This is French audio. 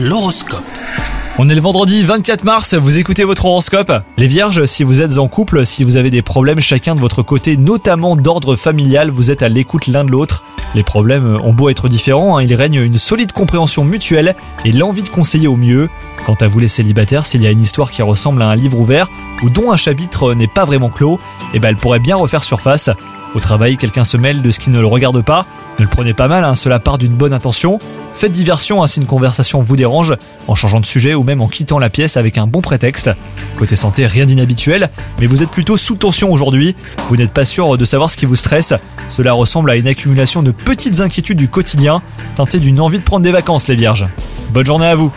L'horoscope. On est le vendredi 24 mars, vous écoutez votre horoscope? Les vierges, si vous êtes en couple, si vous avez des problèmes chacun de votre côté, notamment d'ordre familial, vous êtes à l'écoute l'un de l'autre. Les problèmes ont beau être différents, hein, il règne une solide compréhension mutuelle et l'envie de conseiller au mieux. Quant à vous les célibataires, s'il y a une histoire qui ressemble à un livre ouvert ou dont un chapitre n'est pas vraiment clos, eh ben elle pourrait bien refaire surface. Au travail, quelqu'un se mêle de ce qui ne le regarde pas. Ne le prenez pas mal, hein, cela part d'une bonne intention. Faites diversion hein, si une conversation vous dérange, en changeant de sujet ou même en quittant la pièce avec un bon prétexte. Côté santé, rien d'inhabituel, mais vous êtes plutôt sous tension aujourd'hui. Vous n'êtes pas sûr de savoir ce qui vous stresse. Cela ressemble à une accumulation de petites inquiétudes du quotidien, teintées d'une envie de prendre des vacances, les vierges. Bonne journée à vous